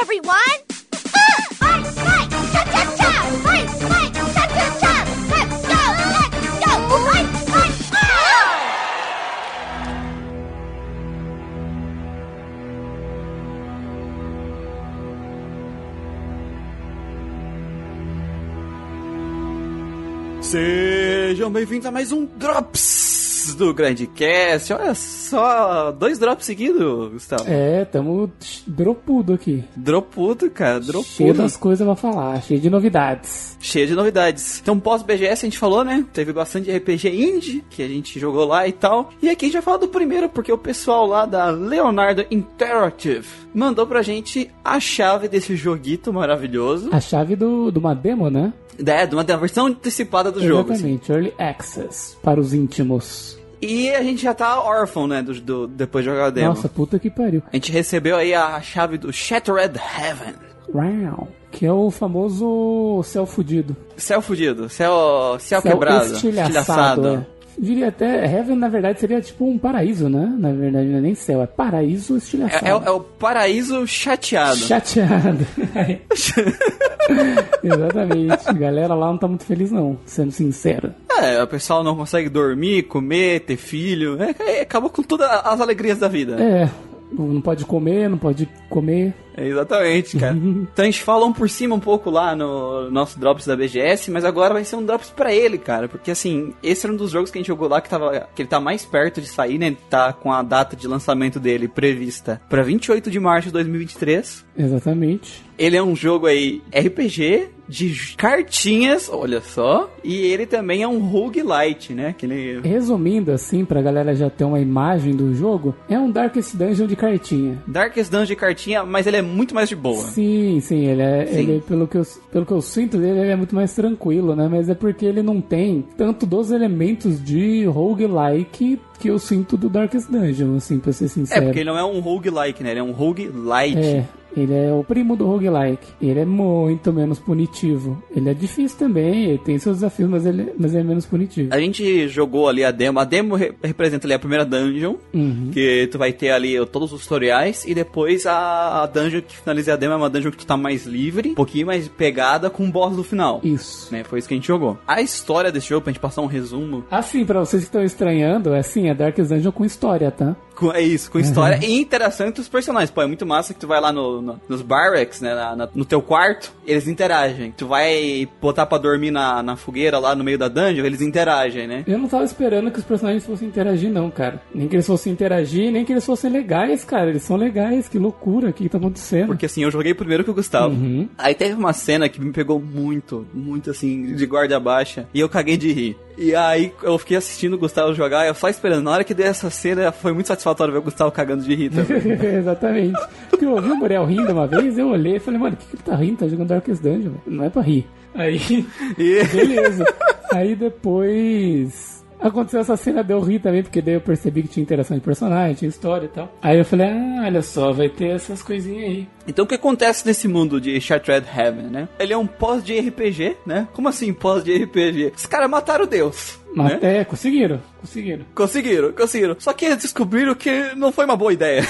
everyone! Sejam bem-vindos a mais um Drops do Grandcast. Olha dois drops seguidos, Gustavo. É, tamo dropudo aqui. Dropudo, cara, Cheio dropudo. das coisas pra falar, cheio de novidades. Cheio de novidades. Então, pós-BGS a gente falou, né? Teve bastante RPG indie que a gente jogou lá e tal. E aqui a gente vai falar do primeiro, porque o pessoal lá da Leonardo Interactive mandou pra gente a chave desse joguito maravilhoso. A chave do, de uma demo, né? É, de uma da versão antecipada do jogo. assim. Exatamente, Early Access para os íntimos. E a gente já tá órfão, né? Do, do- depois de jogar a demo. Nossa, puta que pariu. A gente recebeu aí a chave do Shattered Heaven. Wow. Que é o famoso céu fudido. Céu fudido, céu, céu, Céu quebrado, estilhaçado. é. Diria até, Heaven na verdade seria tipo um paraíso, né? Na verdade não é nem céu, é paraíso estilhaçado. É, é o- é o paraíso chateado. Chateado. Exatamente. Galera lá não tá muito feliz não, sendo sincero. É, o pessoal não consegue dormir, comer, ter filho. É, acabou com todas as alegrias da vida. É, não pode comer, não pode comer. É, exatamente, cara. então a gente falou um por cima um pouco lá no nosso Drops da BGS, mas agora vai ser um Drops pra ele, cara. Porque assim, esse era um dos jogos que a gente jogou lá que, tava, que ele tá mais perto de sair, né? Ele tá com a data de lançamento dele prevista pra 28 de março de 2023. Exatamente. Ele é um jogo aí RPG de cartinhas, olha só. E ele também é um roguelite, né? Aquele Resumindo assim, pra galera já ter uma imagem do jogo, é um Darkest Dungeon de cartinha. Darkest Dungeon de cartinha, mas ele é muito mais de boa. Sim, sim, ele é, Sim. ele, pelo, que eu, pelo que eu sinto dele, ele é muito mais tranquilo, né? Mas é porque ele não tem tanto dos elementos de roguelike que eu sinto do Darkest Dungeon, assim, pra ser É, sincero. porque ele não é um roguelike, né? Ele é um roguelite. É, ele é o primo do roguelike. Ele é muito menos punitivo. Ele é difícil também, ele tem seus desafios, mas ele, mas ele é menos punitivo. A gente jogou ali a demo. A demo re- representa ali a primeira dungeon, Uhum. que tu vai ter ali todos os tutoriais, e depois a, a dungeon que finaliza a demo é uma dungeon que tu tá mais livre, um pouquinho mais pegada com o boss no final. Isso. Né? Foi isso que a gente jogou. A história desse jogo, pra gente passar um resumo, Assim, pra vocês que estão estranhando, é assim, é Darkest Dungeon com história, tá? com- é isso, com história e interação entre os personagens. Pô, é muito massa que tu vai lá no, no- nos barracks, né, na- na- no teu quarto, eles interagem. Tu vai botar pra dormir na, na fogueira lá no meio da dungeon, eles interagem, né? Eu não tava esperando que os personagens fossem interagir, não, cara. Nem que eles fossem interagir, nem que eles fossem legais, cara. Eles são legais, que loucura, o que, que tá acontecendo? Porque assim, eu joguei primeiro que o Gustavo. Uhum. Aí teve uma cena que me pegou muito, muito assim, de guarda baixa. E eu caguei de rir. E aí eu fiquei assistindo o Gustavo jogar, eu só esperando. Na hora que deu essa cena, foi muito satisfatório ver o Gustavo cagando de rir também. Exatamente. Porque eu ouvi o Muriel rindo uma vez, eu olhei e falei, mano, o que, que ele tá rindo? Tá jogando Darkest Dungeon, não é pra rir. Aí, E beleza. Aí depois. Aconteceu essa cena de eu rir também, porque daí eu percebi que tinha interação de personagem, tinha história e tal. Aí eu falei, ah, olha só, vai ter essas coisinhas aí. Então o que acontece nesse mundo de Shattered Heaven, né? Ele é um pós de RPG, né? Como assim pós de RPG? Os caras mataram Deus. Mas né? é, conseguiram, conseguiram. Conseguiram, conseguiram. Só que eles descobriram que não foi uma boa ideia.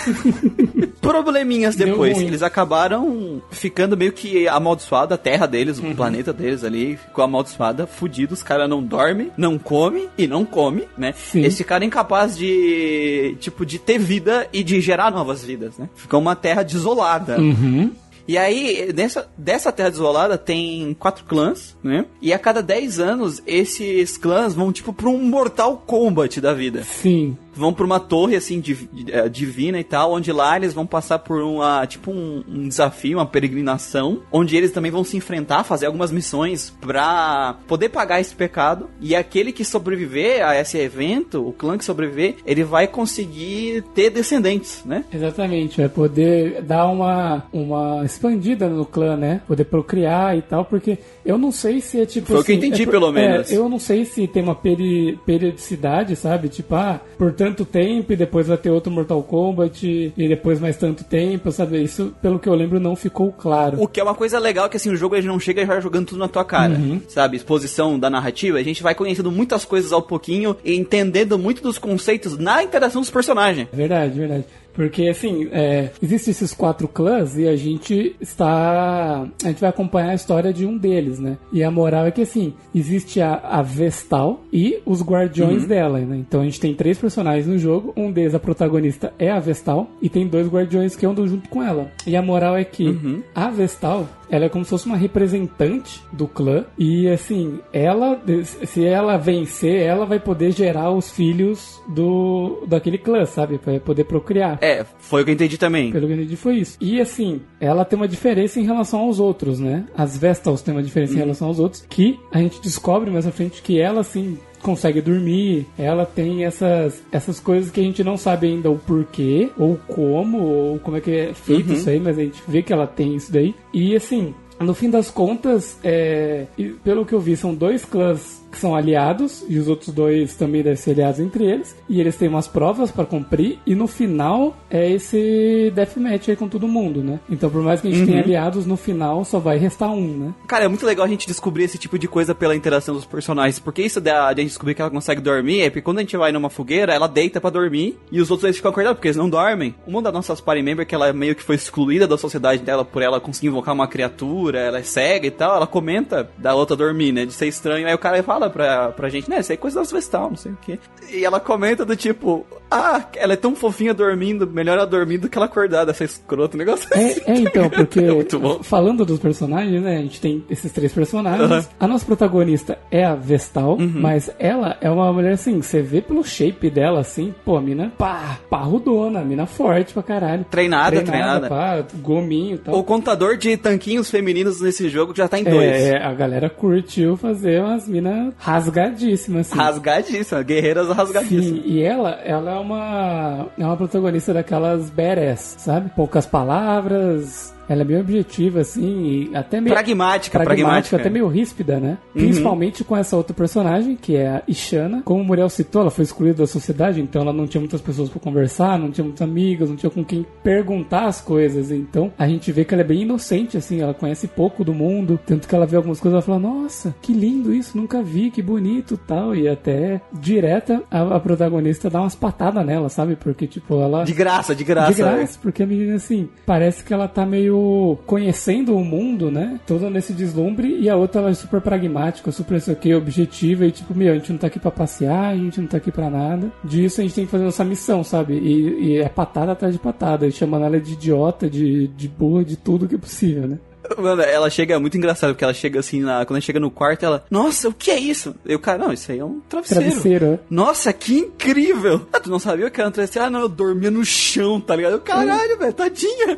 Probleminhas depois. Eles acabaram ficando meio que amaldiçoado, a terra deles, Uhum. o planeta deles ali, ficou amaldiçoada, fudido. Os caras não dormem, não come e não come, né? Sim. Eles ficaram incapazes de, tipo, de ter vida e de gerar novas vidas, né? Ficou uma terra desolada. Uhum. E aí, nessa, dessa terra desolada tem quatro clãs, né? E a cada 10 anos, esses clãs vão, tipo, pra um Mortal Kombat da vida. Sim. Vão pra uma torre, assim, div- eh, divina e tal, onde lá eles vão passar por uma, tipo, um, um desafio, uma peregrinação, onde eles também vão se enfrentar, fazer algumas missões pra poder pagar esse pecado. E aquele que sobreviver a esse evento, o clã que sobreviver, ele vai conseguir ter descendentes, né? Exatamente, vai poder dar uma, uma expandida no clã, né? Poder procriar e tal, porque eu não sei se é tipo. Foi o que eu assim, entendi, é pelo é, menos. eu não sei se tem uma peri- periodicidade, sabe? Tipo, ah, por tanto tempo e depois vai ter outro Mortal Kombat e depois mais tanto tempo, sabe? Isso, pelo que eu lembro, não ficou claro. O que é uma coisa legal que assim, o jogo ele não chega vai jogando tudo na tua cara, Uhum. sabe? Exposição da narrativa, a gente vai conhecendo muitas coisas ao pouquinho e entendendo muito dos conceitos na interação dos personagens. Verdade, verdade. Porque, assim, é, existem esses quatro clãs e a gente está. A gente vai acompanhar a história de um deles, né? E a moral é que, assim, existe a, a Vestal e os guardiões dela, né? Então a gente tem três personagens no jogo. Um deles, a protagonista, é a Vestal. E tem dois guardiões que andam junto com ela. E a moral é que a Vestal ela é como se fosse uma representante do clã e assim, ela se ela vencer, ela vai poder gerar os filhos do daquele clã, sabe? Vai poder procriar. É, foi o que eu entendi também. Pelo que eu entendi foi isso. E assim, ela tem uma diferença em relação aos outros, né? As Vestals têm uma diferença em relação aos outros, que a gente descobre mais à frente que ela, assim, consegue dormir, ela tem essas, essas coisas que a gente não sabe ainda o porquê, ou como, ou como é que é feito isso aí, mas a gente vê que ela tem isso daí. E assim, no fim das contas, é, pelo que eu vi, são dois clãs que são aliados e os outros dois também devem ser aliados entre eles. E eles têm umas provas pra cumprir e no final é esse deathmatch aí com todo mundo, né? Então, por mais que a gente tenha aliados, no final só vai restar um, né? Cara, é muito legal a gente descobrir esse tipo de coisa pela interação dos personagens. Porque isso da, de a gente descobrir que ela consegue dormir é porque quando a gente vai numa fogueira, ela deita pra dormir e os outros eles ficam acordados porque eles não dormem. Uma das nossas party member, que ela meio que foi excluída da sociedade dela por ela conseguir invocar uma criatura, ela é cega e tal, ela comenta da outra dormir, né? De ser estranho. Aí o cara fala pra, pra gente, né? Isso aí é coisa das Vestal, não sei o quê. E ela comenta do tipo, ah, ela é tão fofinha dormindo, melhor ela dormindo do que ela acordada, essa escrota, negócio assim. É, é, então, porque É muito bom. falando dos personagens, né? A gente tem esses três personagens. Aham. A nossa protagonista é a Vestal, Uhum. mas ela é uma mulher assim, você vê pelo shape dela assim, pô, a mina pá, parrudona, a mina forte pra caralho. Treinada, treinada. Pá, gominho e tal. O contador de tanquinhos femininos nesse jogo já tá em dois. É, a galera curtiu fazer umas minas rasgadíssimas, assim. Rasgadíssima, guerreiras rasgadíssimas. Sim, e ela, ela é uma é uma protagonista daquelas badass, sabe? Poucas palavras, ela é bem objetiva, assim, e até meio... Pragmática, pragmática, pragmática. até meio ríspida, né? Uhum. Principalmente com essa outra personagem, que é a Ishana. Como o Muriel citou, ela foi excluída da sociedade, então ela não tinha muitas pessoas pra conversar, não tinha muitas amigas, não tinha com quem perguntar as coisas. Então a gente vê que ela é bem inocente, assim, ela conhece pouco do mundo, tanto que ela vê algumas coisas e ela fala, nossa, que lindo isso, nunca vi, que bonito tal. E até direta a, a protagonista dá umas patadas nela, sabe? Porque, tipo, ela. De graça, de graça. De graça, porque a menina, assim, parece que ela tá meio conhecendo o mundo, né? Toda nesse deslumbre, e a outra ela é super pragmática, super isso objetiva, e tipo, meu, a gente não tá aqui pra passear, a gente não tá aqui pra nada. Disso a gente tem que fazer nossa missão, sabe? E, e é patada atrás de patada, e chamando ela de idiota, de, de burra, de tudo que é possível, né? Mano, ela chega, é muito engraçado, porque ela chega assim, na, quando ela chega no quarto, ela, nossa, o que é isso? E o cara, não, isso aí é um travesseiro. Travesseiro, é. Nossa, que incrível! Ah, tu não sabia que era um travesseiro? Ah, não, eu dormia no chão, tá ligado? Eu, caralho, velho, tadinha!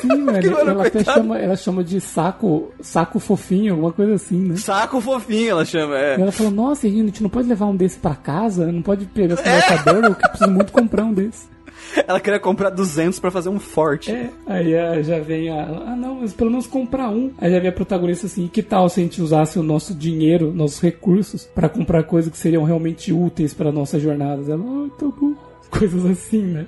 Sim, velho, mano, ela até chama, ela chama de saco, saco fofinho, alguma coisa assim, né? Saco fofinho, ela chama, E é. ela falou, nossa, a gente não pode levar um desse pra casa? Não pode pegar esse conversador? Eu preciso muito comprar um desse. Ela queria comprar 200 pra fazer um forte. É, aí ah, já vem a. Ah, não, mas pelo menos comprar um. Aí já vem a protagonista assim: que tal se a gente usasse o nosso dinheiro, nossos recursos, pra comprar coisas que seriam realmente úteis pra nossas jornadas? Ela, ah, tá bom. Coisas assim, né?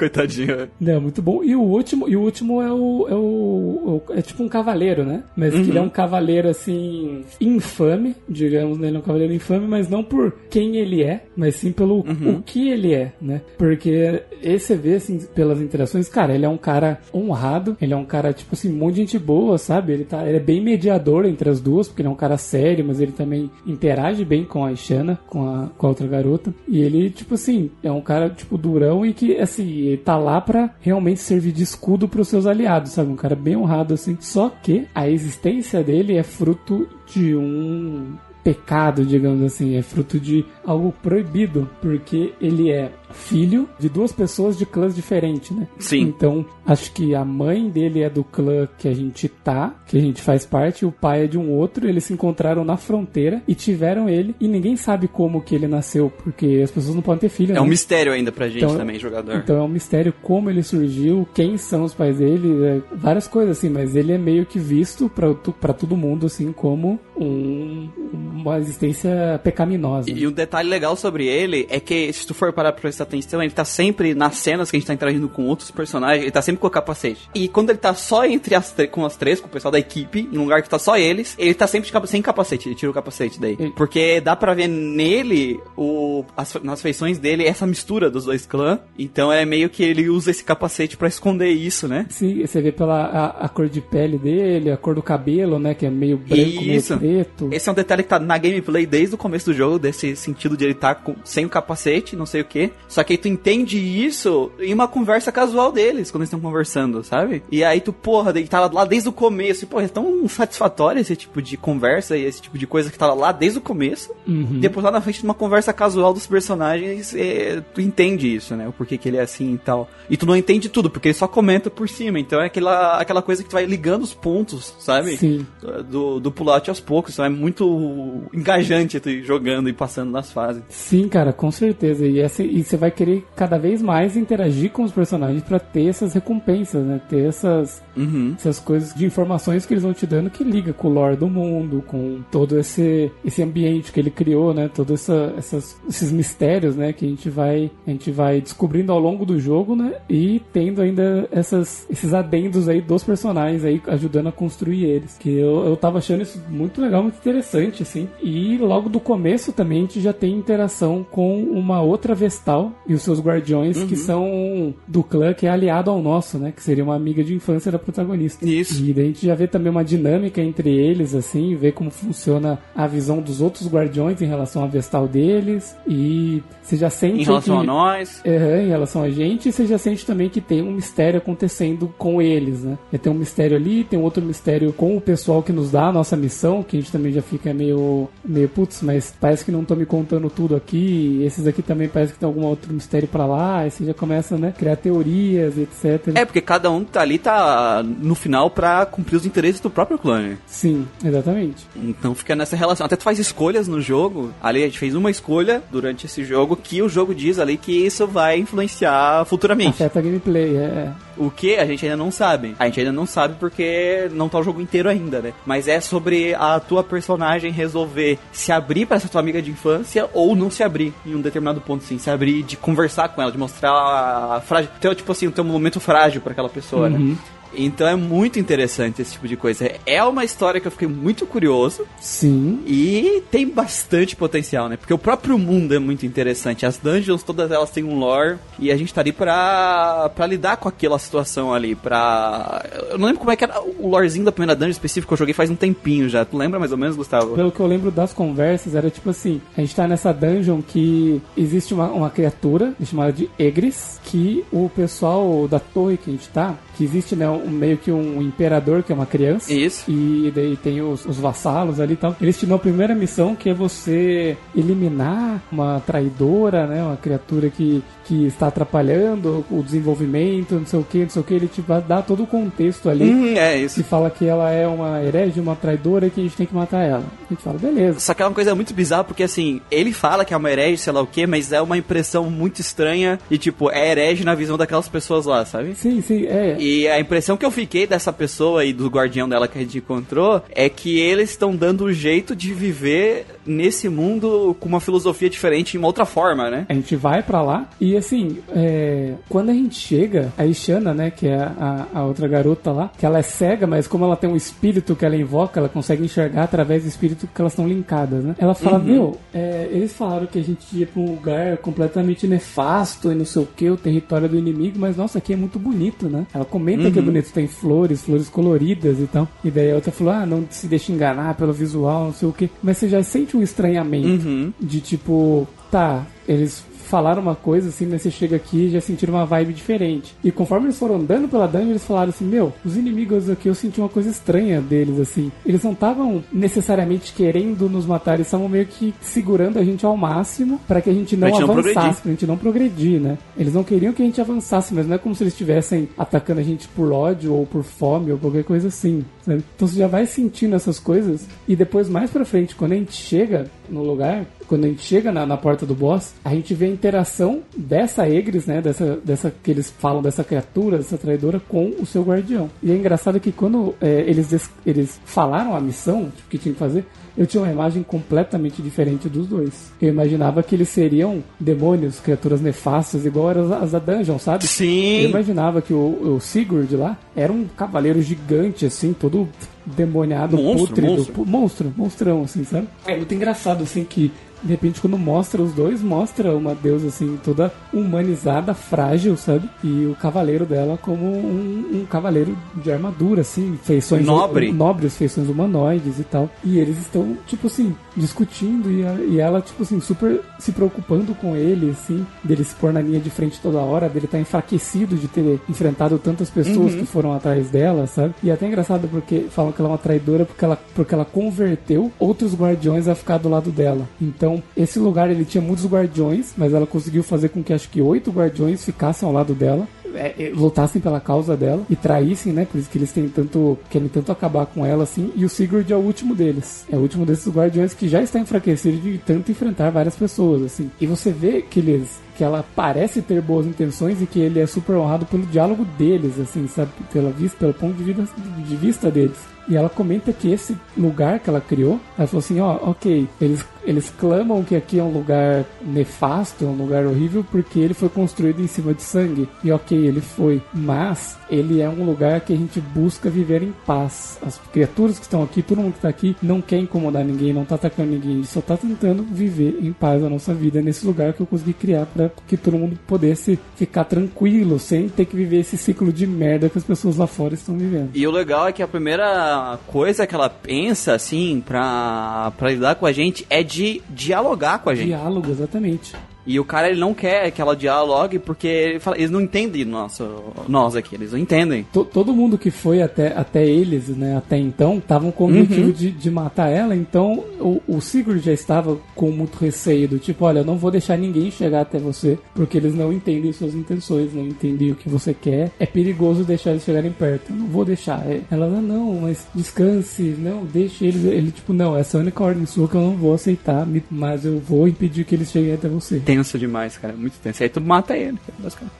Coitadinha. É, muito bom. E o último, e o último é o, é o, É tipo um cavaleiro, né? Mas que ele é um cavaleiro assim. infame, digamos, né? Ele é um cavaleiro infame, mas não por quem ele é, mas sim pelo o que ele é, né? Porque esse você vê, assim, pelas interações, cara, ele é um cara honrado, ele é um cara, tipo assim, de gente boa, sabe? Ele, tá, ele é bem mediador entre as duas, porque ele é um cara sério, mas ele também interage bem com a Ishana, com a, com a outra garota. E ele, tipo assim, é um cara, tipo, durão e que, assim, ele tá lá pra realmente servir de escudo pros seus aliados, sabe? Um cara bem honrado, assim. Só que a existência dele é fruto de um pecado, digamos assim, é fruto de algo proibido, porque ele é filho de duas pessoas de clãs diferentes, né? Sim. Então, acho que a mãe dele é do clã que a gente tá, que a gente faz parte, e o pai é de um outro, eles se encontraram na fronteira e tiveram ele, e ninguém sabe como que ele nasceu, porque as pessoas não podem ter filho, É né? um mistério ainda pra gente Então- também, jogador. Então é um mistério como ele surgiu, quem são os pais dele, é, várias coisas assim, mas ele é meio que visto pra, pra todo mundo assim como um, uma existência pecaminosa. E um detalhe legal sobre ele é que, se tu for parar pra atenção, ele tá sempre nas cenas que a gente tá interagindo com outros personagens, ele tá sempre com o capacete. E quando ele tá só entre as com as três, com o pessoal da equipe, em um lugar que tá só eles, ele tá sempre de capa- sem capacete, ele tira o capacete daí. Ele- Porque dá pra ver nele, o, as- nas feições dele, essa mistura dos dois clãs. Então é meio que ele usa esse capacete pra esconder isso, né? Sim, você vê pela a, a cor de pele dele, a cor do cabelo, né? Que é meio branco, Isso. meio preto. Esse é um detalhe que tá na gameplay desde o começo do jogo, desse sentido de ele estar com, sem o capacete, não sei o que. Só que aí tu entende isso em uma conversa casual deles, quando eles estão conversando, sabe? E aí tu, porra, ele tava lá desde o começo. E, porra, é tão satisfatório esse tipo de conversa e esse tipo de coisa que tava lá desde o começo. Uhum. Depois lá na frente de uma conversa casual dos personagens, é, tu entende isso, né? O porquê que ele é assim e tal. E tu não entende tudo, porque ele só comenta por cima. Então é aquela, aquela coisa que tu vai ligando os pontos, sabe? Sim. do, do pulout aos poucos. Então é muito engajante tu ir jogando e passando nas fases. Sim, cara, com certeza. E, essa, e você vai querer cada vez mais interagir com os personagens pra ter essas recompensas, né? Ter essas, Uhum. essas coisas de informações que eles vão te dando que liga com o lore do mundo, com todo esse, esse ambiente que ele criou, né? Todos essa, essas, esses mistérios, né? Que a gente vai a gente vai descobrindo ao longo do jogo, né? E tendo ainda essas, esses adendos aí dos personagens aí ajudando a construir eles. Que eu, eu tava achando isso muito legal, muito interessante, assim. E logo do começo também a gente já tem interação com uma outra Vestal e os seus guardiões que são do clã que é aliado ao nosso, né? Que seria uma amiga de infância da protagonista. Isso. E daí a gente já vê também uma dinâmica entre eles, assim, vê como funciona a visão dos outros guardiões em relação à Vestal deles. E você já sente Em relação que... a nós. É, em relação a gente, e você já sente também que tem um mistério acontecendo com eles, né? E Tem um mistério ali, tem outro mistério com o pessoal que nos dá a nossa missão, que a gente também já fica meio, meio putz, mas parece que não estão me contando tudo aqui, esses aqui também parece que tem algum outro mistério pra lá, aí você já começa, né, criar teorias, etc. É, porque cada um tá ali tá no final pra cumprir os interesses do próprio clã. Sim, exatamente. Então fica nessa relação. Até tu faz escolhas no jogo. Ali a gente fez uma escolha durante esse jogo que o jogo diz ali que isso vai influenciar futuramente. Afeta a gameplay, é. O que a gente ainda não sabe. A gente ainda não sabe porque não tá o jogo inteiro ainda, né? Mas é sobre a tua personagem resolver se abrir pra essa tua amiga de infância ou não se abrir em um determinado ponto, assim. Se abrir de conversar com ela, de mostrar a frágil. Tipo assim, o teu momento frágil pra aquela pessoa, né? Então é muito interessante esse tipo de coisa. É uma história que eu fiquei muito curioso Sim. e tem bastante potencial, né? Porque o próprio mundo é muito interessante. As dungeons, todas elas têm um lore e a gente tá ali pra, pra lidar com aquela situação ali. Pra. Eu não lembro como é que era o lorezinho da primeira dungeon específica que eu joguei faz um tempinho já. Tu lembra mais ou menos, Gustavo? Pelo que eu lembro das conversas, era tipo assim: a gente tá nessa dungeon que existe uma, uma criatura chamada de Egris, que o pessoal da torre que a gente tá, que existe né, um, meio que um imperador que é uma criança. Isso. E daí tem os, os vassalos ali e tal. Eles te dão a primeira missão que é você eliminar uma traidora, né? Uma criatura que, que está atrapalhando o desenvolvimento, não sei o que, não sei o que. Ele te dar todo o contexto ali. Hum, é isso. Se fala que ela é uma herege, uma traidora e que a gente tem que matar ela. A gente fala, beleza. Só que é uma coisa muito bizarra, porque assim, ele fala que é uma herege, sei lá o que, mas é uma impressão muito estranha e, tipo, é herege na visão daquelas pessoas lá, sabe? Sim, sim, é. E a impressão que eu fiquei dessa pessoa e do guardião dela que a gente encontrou é que eles estão dando um jeito de viver nesse mundo com uma filosofia diferente, em uma outra forma, né? A gente vai pra lá e assim, é, quando a gente chega, a Ishana, né, que é a, a outra garota lá, que ela é cega, mas como ela tem um espírito que ela invoca, ela consegue enxergar através do espírito que elas estão linkadas, né? Ela fala, meu, é, eles falaram que a gente ia pra um lugar completamente nefasto e não sei o que, o território do inimigo, mas nossa, aqui é muito bonito, né? Ela comenta que é bonito, tem flores, flores coloridas e tal. E daí a outra falou, ah, não se deixe enganar pelo visual, não sei o que. Mas você já sente um estranhamento Uhum. de tipo, tá, eles falaram uma coisa assim, mas você chega aqui e já sentiram uma vibe diferente. E conforme eles foram andando pela dungeon, eles falaram assim: Meu, os inimigos aqui eu senti uma coisa estranha deles, assim. Eles não estavam necessariamente querendo nos matar, eles estavam meio que segurando a gente ao máximo para que a gente não gente não avançasse, progredir. pra gente não progredir, né? Eles não queriam que a gente avançasse, mas não é como se eles estivessem atacando a gente por ódio ou por fome ou qualquer coisa assim, sabe? Então você já vai sentindo essas coisas e depois mais pra frente, quando a gente chega, no lugar, quando a gente chega na, na porta do boss, a gente vê a interação dessa Egris, né? Dessa, dessa que eles falam dessa criatura, dessa traidora, com o seu guardião. E é engraçado que quando é, eles, eles falaram a missão tipo, que tinha que fazer, eu tinha uma imagem completamente diferente dos dois. Eu imaginava que eles seriam demônios, criaturas nefastas, igual eram as, da Dungeon, sabe? Eu Sim. imaginava que o, o Sigurd lá era um cavaleiro gigante, assim, todo demoniado, Monstro, monstro. monstro, monstrão, assim, sabe? É muito engraçado, assim, que de repente quando mostra os dois, mostra uma deusa, assim, toda humanizada, frágil, sabe? E o cavaleiro dela como um, um cavaleiro de armadura, assim, feições... Nobre. Nobres, feições humanoides e tal. E eles estão, tipo assim, discutindo e, a- e ela, tipo assim, super se preocupando com ele, assim, dele se pôr na linha de frente toda hora, dele estar enfraquecido de ter enfrentado tantas pessoas que foram atrás dela, sabe? E é até engraçado porque falam que ela é uma traidora porque ela, porque ela converteu outros guardiões a ficar do lado dela. Então, esse lugar ele tinha muitos guardiões, mas ela conseguiu fazer com que acho que oito guardiões ficassem ao lado dela é, é, lutassem pela causa dela e traíssem, né? Por isso que eles têm tanto, querem tanto acabar com ela assim. E o Sigurd é o último deles. É o último desses guardiões que já está enfraquecido de tanto enfrentar várias pessoas, assim. E você vê que eles que ela parece ter boas intenções e que ele é super honrado pelo diálogo deles, assim, sabe? Pela vista, pelo ponto de, vida, de vista deles. E ela comenta que esse lugar que ela criou, ela falou assim, ó, ok, eles, eles clamam que aqui é um lugar nefasto, um lugar horrível, porque ele foi construído em cima de sangue. E ok, ele foi, mas ele é um lugar que a gente busca viver em paz. As criaturas que estão aqui, todo mundo que tá aqui, não quer incomodar ninguém, não tá atacando ninguém, só tá tentando viver em paz a nossa vida nesse lugar que eu consegui criar para que todo mundo pudesse ficar tranquilo, sem ter que viver esse ciclo de merda que as pessoas lá fora estão vivendo. E o legal é que a primeira coisa que ela pensa, assim, pra, pra lidar com a gente é de dialogar com a gente. Diálogo, exatamente. E o cara, ele não quer que ela dialogue porque ele fala, eles não entendem nosso, nós aqui, eles não entendem. To- todo mundo que foi até, até eles, né, até então, estavam com o Uhum. objetivo de, de matar ela, então o, o Sigurd já estava com muito receio do tipo, olha, eu não vou deixar ninguém chegar até você, porque eles não entendem suas intenções, não entendem o que você quer, é perigoso deixar eles chegarem perto, eu não vou deixar. É- Ela, não, mas descanse, não, deixe eles, ele tipo, não, essa é a única ordem sua que eu não vou aceitar, mas eu vou impedir que eles cheguem até você. Tenso demais, cara, muito tenso. Aí tu mata ele, basicamente.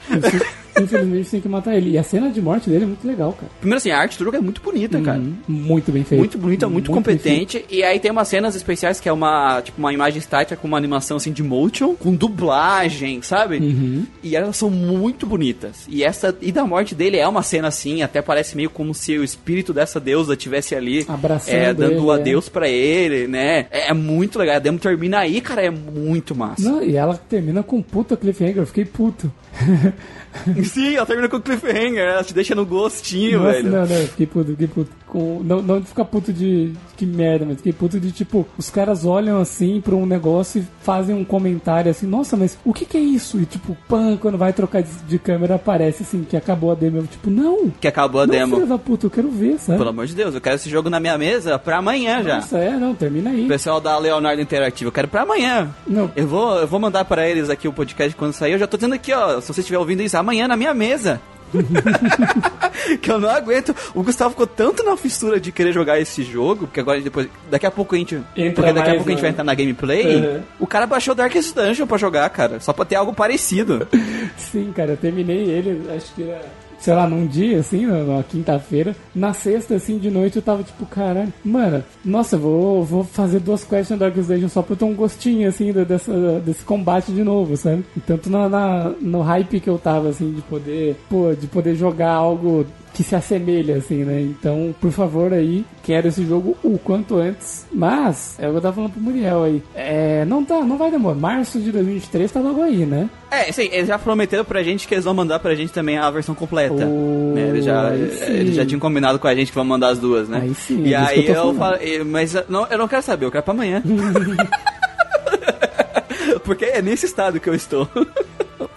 Infelizmente tem que matar ele. E a cena de morte dele é muito legal, cara. Primeiro assim, a arte do jogo é muito bonita, cara. Uhum. Muito bem feito. Muito bonita, muito, bem feito. competente. E aí tem umas cenas especiais que é uma, tipo, uma imagem estática com uma animação assim de motion, com dublagem, sabe? Uhum. E elas são muito bonitas. E essa e da morte dele é uma cena assim, até parece meio como se o espírito dessa deusa tivesse ali Abraçando é, dando ele, o é. adeus pra ele, né? É, é muito legal. A demo termina aí, cara, é muito massa. Não, e ela termina com um puta cliffhanger, eu fiquei puto. Sim, ela termina com cliffhanger, ela te deixa no gostinho, Nossa, velho. não, não, eu fiquei puto, fiquei puto. Com, não, não de ficar puto de que merda, mas fiquei puto de tipo, os caras olham assim pra um negócio e fazem um comentário assim, nossa, mas o que que é isso? E tipo, pan, quando vai trocar de, de câmera aparece assim, que acabou a demo. Eu, tipo, não! Que acabou a não, demo. filho da puta, eu quero ver, sabe? Pelo amor de Deus, eu quero esse jogo na minha mesa pra amanhã já. Nossa, é, não, termina aí. Pessoal da Leonardo Interativo, eu quero pra amanhã. Não, Eu vou, eu vou mandar pra eles aqui o podcast quando sair. Eu já tô dizendo aqui, ó, se você estiver ouvindo isso, amanhã na minha mesa. que eu não aguento. O Gustavo ficou tanto na fissura de querer jogar esse jogo, porque agora depois. Daqui a pouco a gente. Entra porque daqui a pouco a gente né? vai entrar na gameplay. Uhum. O cara baixou Darkest Dungeon pra jogar, cara. Só pra ter algo parecido. Sim, cara, eu terminei ele, acho que era, sei lá, num dia, assim, na, na quinta-feira. Na sexta, assim, de noite, eu tava tipo, caralho, mano, nossa, vou, vou fazer duas quests no Darkest Dungeon só pra eu ter um gostinho, assim, dessa, desse combate de novo, sabe? E tanto na, na- no hype que eu tava, assim, de poder, pô, de poder jogar algo que se assemelha, assim, né? Então, por favor, aí, quero esse jogo o quanto antes. Mas, é o que eu tava falando pro Muriel aí. É, não tá, não vai demorar. Março de 2023 tá logo aí, né? É, sim, eles já prometeram pra gente que eles vão mandar pra gente também a versão completa. Oh, né? Eles, já, eles já tinham combinado com a gente que vão mandar as duas, né? Aí sim, E é aí eu eu, mas eu não, eu não quero saber, eu quero pra amanhã. Porque é nesse estado que eu estou.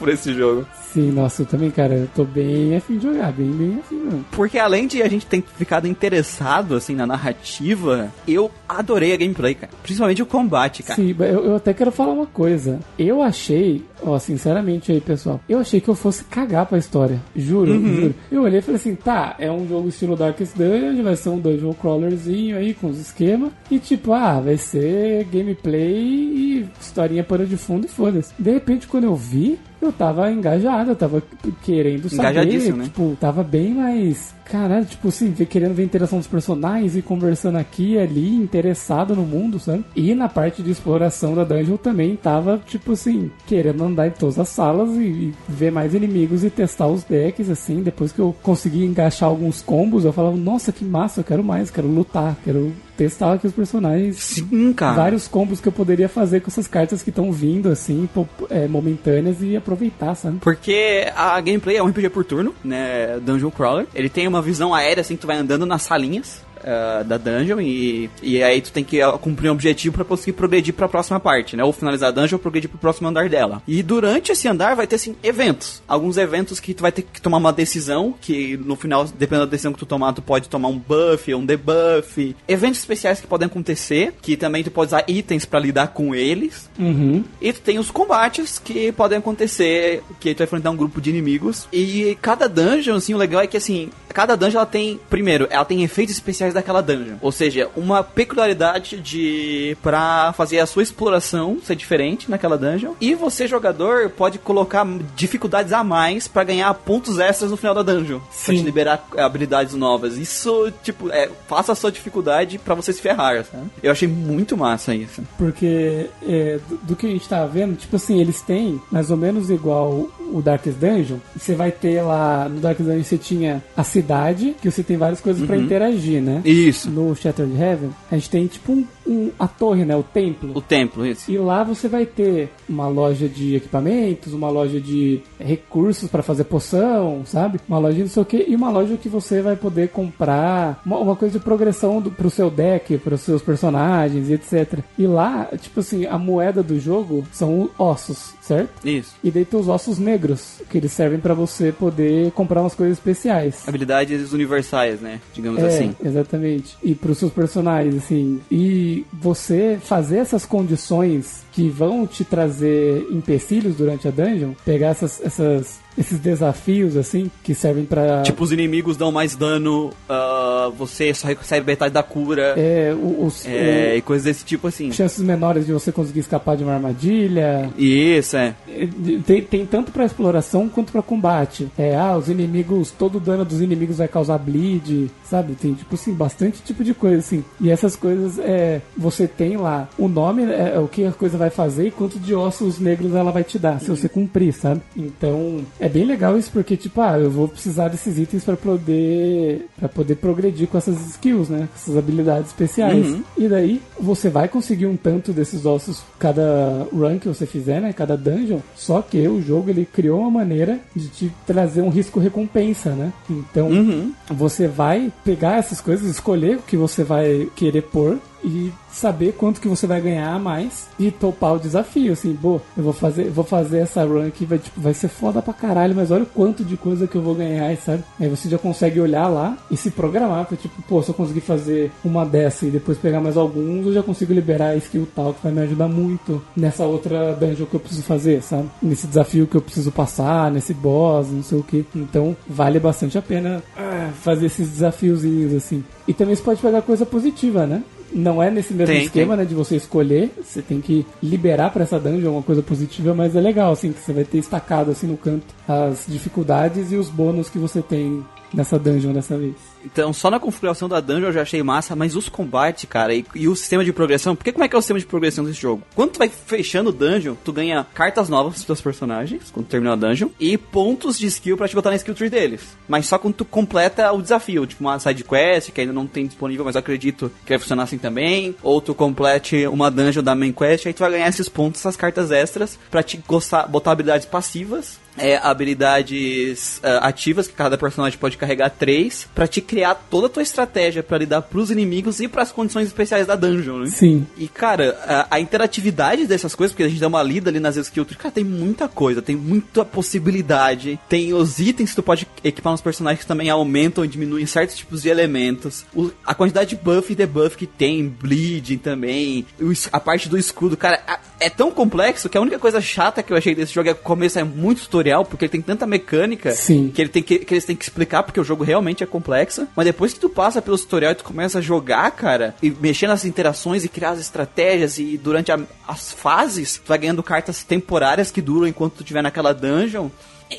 por esse jogo. Sim, nossa, eu também, cara, eu tô bem afim de jogar, bem, bem afim mesmo. Porque além de a gente ter ficado interessado, assim, na narrativa, eu adorei a gameplay, cara. Principalmente o combate, cara. Sim, eu, eu até quero falar uma coisa. Eu achei, ó, sinceramente aí, pessoal, eu achei que eu fosse cagar pra história. Juro, juro. Eu olhei e falei assim, tá, é um jogo estilo Darkest Dungeon, vai ser um dungeon crawlerzinho aí com os esquemas. E tipo, ah, vai ser gameplay e historinha pano de fundo e foda-se. De repente, quando eu vi, eu tava engajado, eu tava querendo saber, né? tipo, tava bem mais, caralho, tipo assim, querendo ver a interação dos personagens e conversando aqui e ali, interessado no mundo, sabe? E na parte de exploração da dungeon também tava, tipo assim, querendo andar em todas as salas e, e ver mais inimigos e testar os decks, assim, depois que eu consegui encaixar alguns combos, eu falava, nossa, que massa, eu quero mais, quero lutar, quero testar aqui os personagens Sim, cara. vários combos que eu poderia fazer com essas cartas que estão vindo, assim, é, momentâneas e aproveitar, sabe? Porque a gameplay é um RPG por turno, né? Dungeon Crawler. Ele tem uma visão aérea, assim, que tu vai andando nas salinhas. Ah, da dungeon e, e aí tu tem que ah, cumprir um objetivo pra conseguir progredir pra próxima parte, né? Ou finalizar a dungeon ou progredir pro próximo andar dela. E durante esse andar vai ter, assim, eventos. Alguns eventos que tu vai ter que tomar uma decisão, que no final, dependendo da decisão que tu tomar, tu pode tomar um buff um debuff. Eventos especiais que podem acontecer, que também tu pode usar itens pra lidar com eles. Uhum. E tu tem os combates que podem acontecer, que tu vai enfrentar um grupo de inimigos. E cada dungeon, assim, o legal é que, assim, cada dungeon ela tem, primeiro, ela tem efeitos especiais daquela dungeon. Ou seja, uma peculiaridade de pra fazer a sua exploração ser diferente naquela dungeon. E você, jogador, pode colocar dificuldades a mais pra ganhar pontos extras no final da dungeon. Pra Sim. te liberar habilidades novas. Isso, tipo, é, faça a sua dificuldade pra você se ferrar, sabe? Eu achei muito massa isso. Porque é, do, do que a gente tava vendo, tipo assim, eles têm mais ou menos igual o Darkest Dungeon. Você vai ter lá, no Darkest Dungeon você tinha a cidade, que você tem várias coisas pra interagir, né? Isso. No Shattered Heaven, a gente tem tipo um, um- a torre, né? O templo. O templo, isso. E lá você vai ter uma loja de equipamentos, uma loja de recursos para fazer poção, sabe? Uma loja de não sei o que, e uma loja que você vai poder comprar uma, uma coisa de progressão do, pro seu deck, para os seus personagens e etc. E lá, tipo assim, a moeda do jogo são ossos, certo? Isso. E daí tem os ossos negros, que eles servem para você poder comprar umas coisas especiais. habilidades universais, né? Digamos É, assim. exatamente. E pros seus personagens, assim. E você fazer essas condições que vão te trazer empecilhos durante a dungeon, pegar essas, essas, esses desafios, assim, que servem pra. Tipo, os inimigos dão mais dano, ah, você só recebe metade da cura, é, o- os, é, e coisas desse tipo assim. o- chances menores de você conseguir escapar de uma armadilha. Isso, é. É, Tem, tem tanto pra exploração quanto pra combate. É, ah, os inimigos, todo o dano dos inimigos vai causar bleed, sabe? Tem, tipo assim, bastante tipo de coisa, assim. E essas coisas, é, você tem lá o nome, é, é o que a coisa vai fazer e quanto de ossos negros ela vai te dar, se você cumprir, sabe? Então, é bem legal isso, porque, tipo, ah, eu vou precisar desses itens pra poder, para poder progredir com essas skills, né? Com essas habilidades especiais. Uhum. E daí, você vai conseguir um tanto desses ossos cada run que você fizer, né? Cada dungeon. Só que o jogo ele criou uma maneira de te trazer um risco recompensa, né? Então, Uhum. você vai pegar essas coisas, escolher o que você vai querer pôr e saber quanto que você vai ganhar mais e topar o desafio, assim, pô, eu vou fazer, vou fazer essa run aqui, vai, tipo, vai ser foda pra caralho, mas olha o quanto de coisa que eu vou ganhar, sabe? Aí você já consegue olhar lá e se programar pra, tipo, pô, se eu conseguir fazer uma dessa e depois pegar mais alguns, eu já consigo liberar a skill tal que vai me ajudar muito nessa outra dungeon que eu preciso fazer, sabe? Nesse desafio que eu preciso passar, nesse boss, não sei o que. Então, vale bastante a pena ah, fazer esses desafiozinhos, assim. E também você pode pegar coisa positiva, né? Não é nesse mesmo Tem, esquema, né? De você escolher, você tem que liberar pra essa dungeon uma coisa positiva, mas é legal, assim, que você vai ter estacado assim no canto as dificuldades e os bônus que você tem nessa dungeon dessa vez. Então, só na configuração da dungeon eu já achei massa, mas os combates, cara, e, e o sistema de progressão, porque como é que é o sistema de progressão desse jogo? Quando tu vai fechando o dungeon, tu ganha cartas novas teus personagens, quando terminar a dungeon, e pontos de skill pra te botar na skill tree deles. Mas só quando tu completa o desafio, tipo uma side quest, que ainda não tem disponível, mas eu acredito que vai funcionar assim também, ou tu complete uma dungeon da main quest, aí tu vai ganhar esses pontos, essas cartas extras, pra te gostar, botar habilidades passivas é, habilidades é, ativas, que cada personagem pode carregar três, pra te criar toda a tua estratégia pra lidar pros inimigos e pras condições especiais da dungeon, né? Sim. E, cara, a, a interatividade dessas coisas, porque a gente dá uma lida ali nas skills, cara, tem muita coisa, tem muita possibilidade. Tem os itens que tu pode equipar nos personagens que também aumentam e diminuem certos tipos de elementos. O- a quantidade de buff e debuff que tem, bleeding também, o a parte do escudo, cara, a- é tão complexo que a única coisa chata que eu achei desse jogo é que o começo é muito tutorial, porque ele tem tanta mecânica Sim. que ele tem que, que eles têm que explicar porque o jogo realmente é complexo. Mas depois que tu passa pelo tutorial e tu começa a jogar, cara, e mexer nas interações e criar as estratégias e durante a- as fases, tu vai ganhando cartas temporárias que duram enquanto tu estiver naquela dungeon.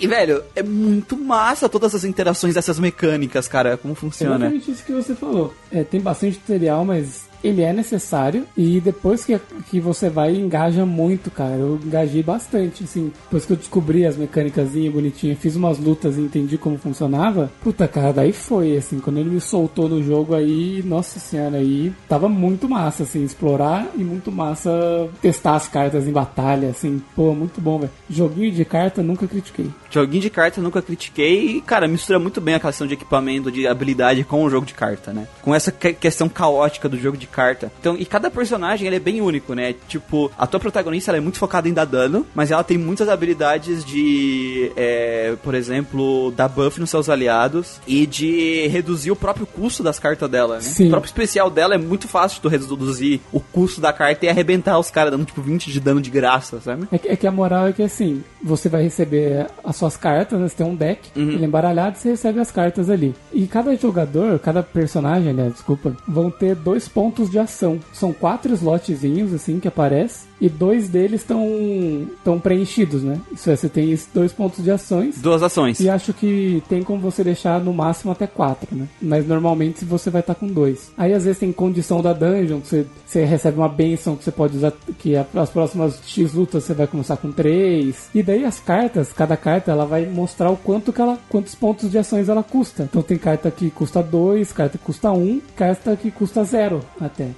E, velho, é muito massa todas as interações dessas mecânicas, cara, como funciona. Exatamente isso que você falou. É, tem bastante tutorial, mas ele é necessário. E depois que, que você vai, engaja muito, cara. Eu engajei bastante, assim. Depois que eu descobri as mecânicas bonitinhas, fiz umas lutas e entendi como funcionava. Puta, cara, daí foi, assim. Quando ele me soltou no jogo aí, nossa senhora, aí tava muito massa, assim, explorar e muito massa testar as cartas em batalha, assim. Pô, muito bom, velho. Joguinho de carta, nunca critiquei. Joguinho de carta nunca critiquei e, cara, mistura muito bem a questão de equipamento, de habilidade com o jogo de carta, né? Com essa que- questão caótica do jogo de carta. Então, e cada personagem ele é bem único, né? Tipo, a tua protagonista ela é muito focada em dar dano, mas ela tem muitas habilidades de, é, por exemplo, dar buff nos seus aliados e de reduzir o próprio custo das cartas dela, né? Sim. O próprio especial dela é muito fácil de tu reduzir o custo da carta e arrebentar os caras, dando tipo 20 de dano de graça, sabe? É que, é que a moral é que assim, você vai receber as suas cartas, né? Você tem um deck, ele é embaralhado, você recebe as cartas ali. E cada jogador, cada personagem, aliás, desculpa, vão ter dois pontos de ação. São quatro slotzinhos, assim, que aparece. E dois deles estão preenchidos, né? Isso é, você tem dois pontos de ações. Duas ações. E acho que tem como você deixar no máximo até quatro, né? Mas normalmente você vai estar com dois. Aí às vezes tem condição da dungeon, você, você recebe uma benção que você pode usar, que a- as próximas X lutas você vai começar com três. E daí as cartas, cada carta ela vai mostrar o quanto que ela, quantos pontos de ações ela custa. Então tem carta que custa dois, carta que custa um, carta que custa zero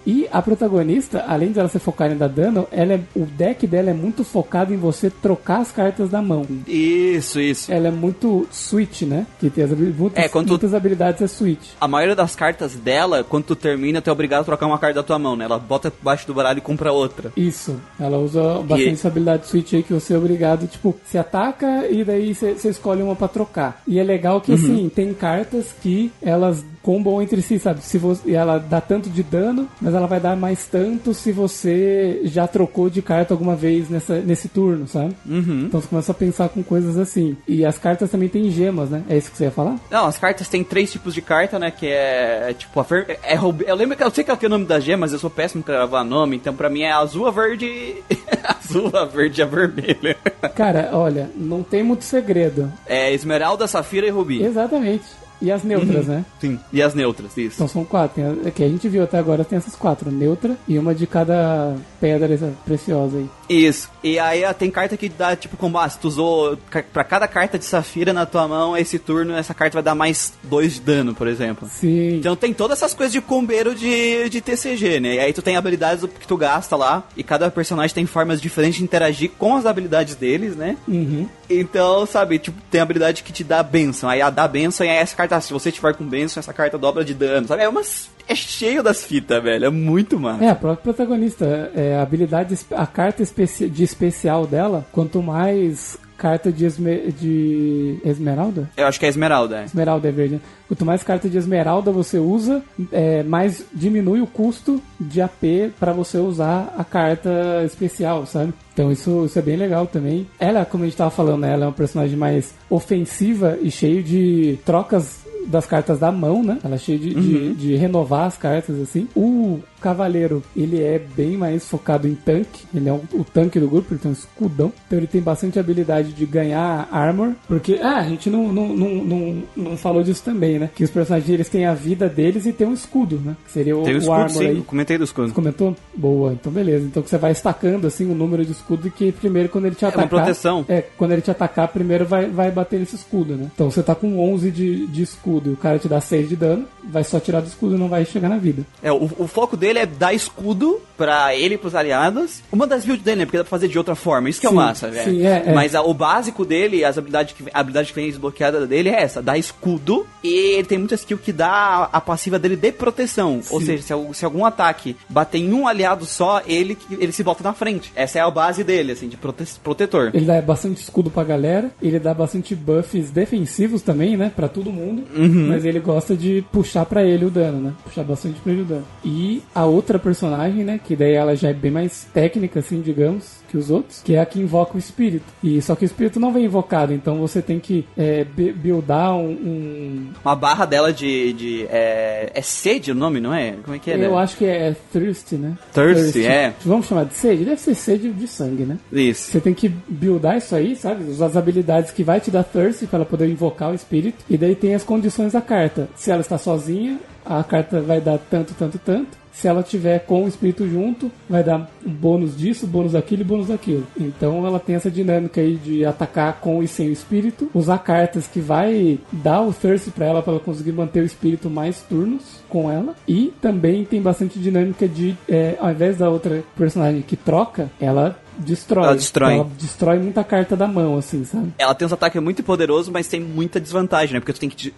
E a protagonista, além de ela ser focada em dar dano, ela é, o deck dela é muito focado em você trocar as cartas da mão. Isso, isso. Ela é muito switch, né? Que tem as muitas, É, quando tu- muitas habilidades é switch. A maioria das cartas dela, quando tu termina, tu é obrigado a trocar uma carta da tua mão, né? Ela bota debaixo do baralho e compra outra. Isso. Ela usa bastante E- essa habilidade switch aí que você é obrigado, tipo, se ataca e daí você escolhe uma pra trocar. E é legal Uhum. que, assim, tem cartas que elas combam entre si, sabe? Se você, ela dá tanto de dano, mas ela vai dar mais tanto se você já trocou de carta alguma vez nessa, nesse turno, sabe? Uhum. Então você começa a pensar com coisas assim. E as cartas também têm gemas, né? É isso que você ia falar? Não, as cartas tem três tipos de carta, né? Que é, é tipo a ver... é, roube- Eu lembro que eu sei que é o nome da gema, mas eu sou péssimo pra gravar nome, então pra mim é azul, a verde. azul, a verde e a vermelha. Cara, olha, não tem muito segredo. É esmeralda, safira e rubi. Exatamente. E as neutras, né? Sim. E as neutras, isso. Então são quatro. Tem a, que a gente viu até agora tem essas quatro. Neutra e uma de cada pedra preciosa aí. Isso. E aí tem carta que dá, tipo, como, ah, se tu usou pra cada carta de safira na tua mão, esse turno, essa carta vai dar mais dois de dano, por exemplo. Sim. Então tem todas essas coisas de combeiro de, de TCG, né? E aí tu tem habilidades que tu gasta lá, e cada personagem tem formas diferentes de interagir com as habilidades deles, né? Uhum. Então, sabe, tipo, tem habilidade que te dá benção. Aí a dá benção e aí essa carta, se você tiver com benção, essa carta dobra de dano, sabe? É umas. É cheio das fitas, velho. É muito massa. É, a própria protagonista. É, a habilidade, a carta de especial dela, quanto mais carta de, de esmeralda? Eu acho que é Esmeralda, é. Esmeralda é verde. né? Quanto mais carta de esmeralda você usa, é, mais diminui o custo de AP para você usar a carta especial, sabe? Então isso, isso é bem legal também. Ela, como a gente tava falando, né, ela é uma personagem mais ofensiva e cheio de trocas das cartas da mão, né? Ela é cheia de, de, de renovar as cartas, assim. O Cavaleiro, ele é bem mais focado em tanque. Ele é um- o tanque do grupo, ele tem um escudão. Então ele tem bastante habilidade de ganhar armor. Porque, ah, a gente não, não, não, não, não falou disso também, né? Que os personagens, eles têm a vida deles e tem um escudo, né? Que seria o, Tem o o escudo, armor sim. aí. Eu comentei do escudo. Comentou? Boa, então beleza. Então você vai estacando assim o número de escudo que primeiro quando ele te uma atacar. proteção. É, quando ele te atacar, primeiro vai, vai bater nesse escudo, né? Então você tá com 11 de, de escudo escudo e o cara te dá 6 de dano, vai só tirar do escudo e não vai chegar na vida. É, o, o foco dele é dar escudo pra ele e pros aliados. Uma das builds dele, né? Porque dá pra fazer de outra forma. Isso que é Sim, massa, velho. sim, é, é. Mas a- o básico dele, as habilidades que, a habilidade que vem desbloqueada dele é essa: dar escudo. E ele tem muita skill que dá a, passiva dele de proteção. Ou seja, se, se algum ataque bater em um aliado só, ele, ele se volta na frente. Essa é a base dele, assim, de prote protetor. Ele dá bastante escudo pra galera, ele dá bastante buffs defensivos também, né, Pra todo mundo, Uhum. mas ele gosta de puxar pra ele o dano, né, puxar bastante pra ele o dano. E a outra personagem, né, que daí ela já é bem mais técnica, assim, digamos, que os outros, que é a que invoca o espírito. E só que o espírito não vem invocado, então você tem que é, bu- buildar um, um- Uma barra dela de. de é, é sede o nome, não é? Como é que é? eu né? acho que é thirst, né? Thirsty, é. Vamos chamar de sede? Deve ser sede de sangue, né? Isso. Você tem que buildar isso aí, sabe? Usar as habilidades que vai te dar thirst pra ela poder invocar o espírito. E daí tem as condições da carta. Se ela está sozinha, a carta vai dar tanto, tanto, tanto. Se ela tiver com o espírito junto, vai dar um bônus disso, bônus daquilo e bônus daquilo. Então ela tem essa dinâmica aí de atacar com e sem o espírito, usar cartas que vai dar o thirst pra ela para ela conseguir manter o espírito mais turnos com ela. E também tem bastante dinâmica de, é, ao invés da outra personagem que troca, ela destrói. Ela destrói. Ela destrói muita carta da mão, assim, sabe? Ela tem uns ataques muito poderosos, mas tem muita desvantagem, né? Porque tu tem que.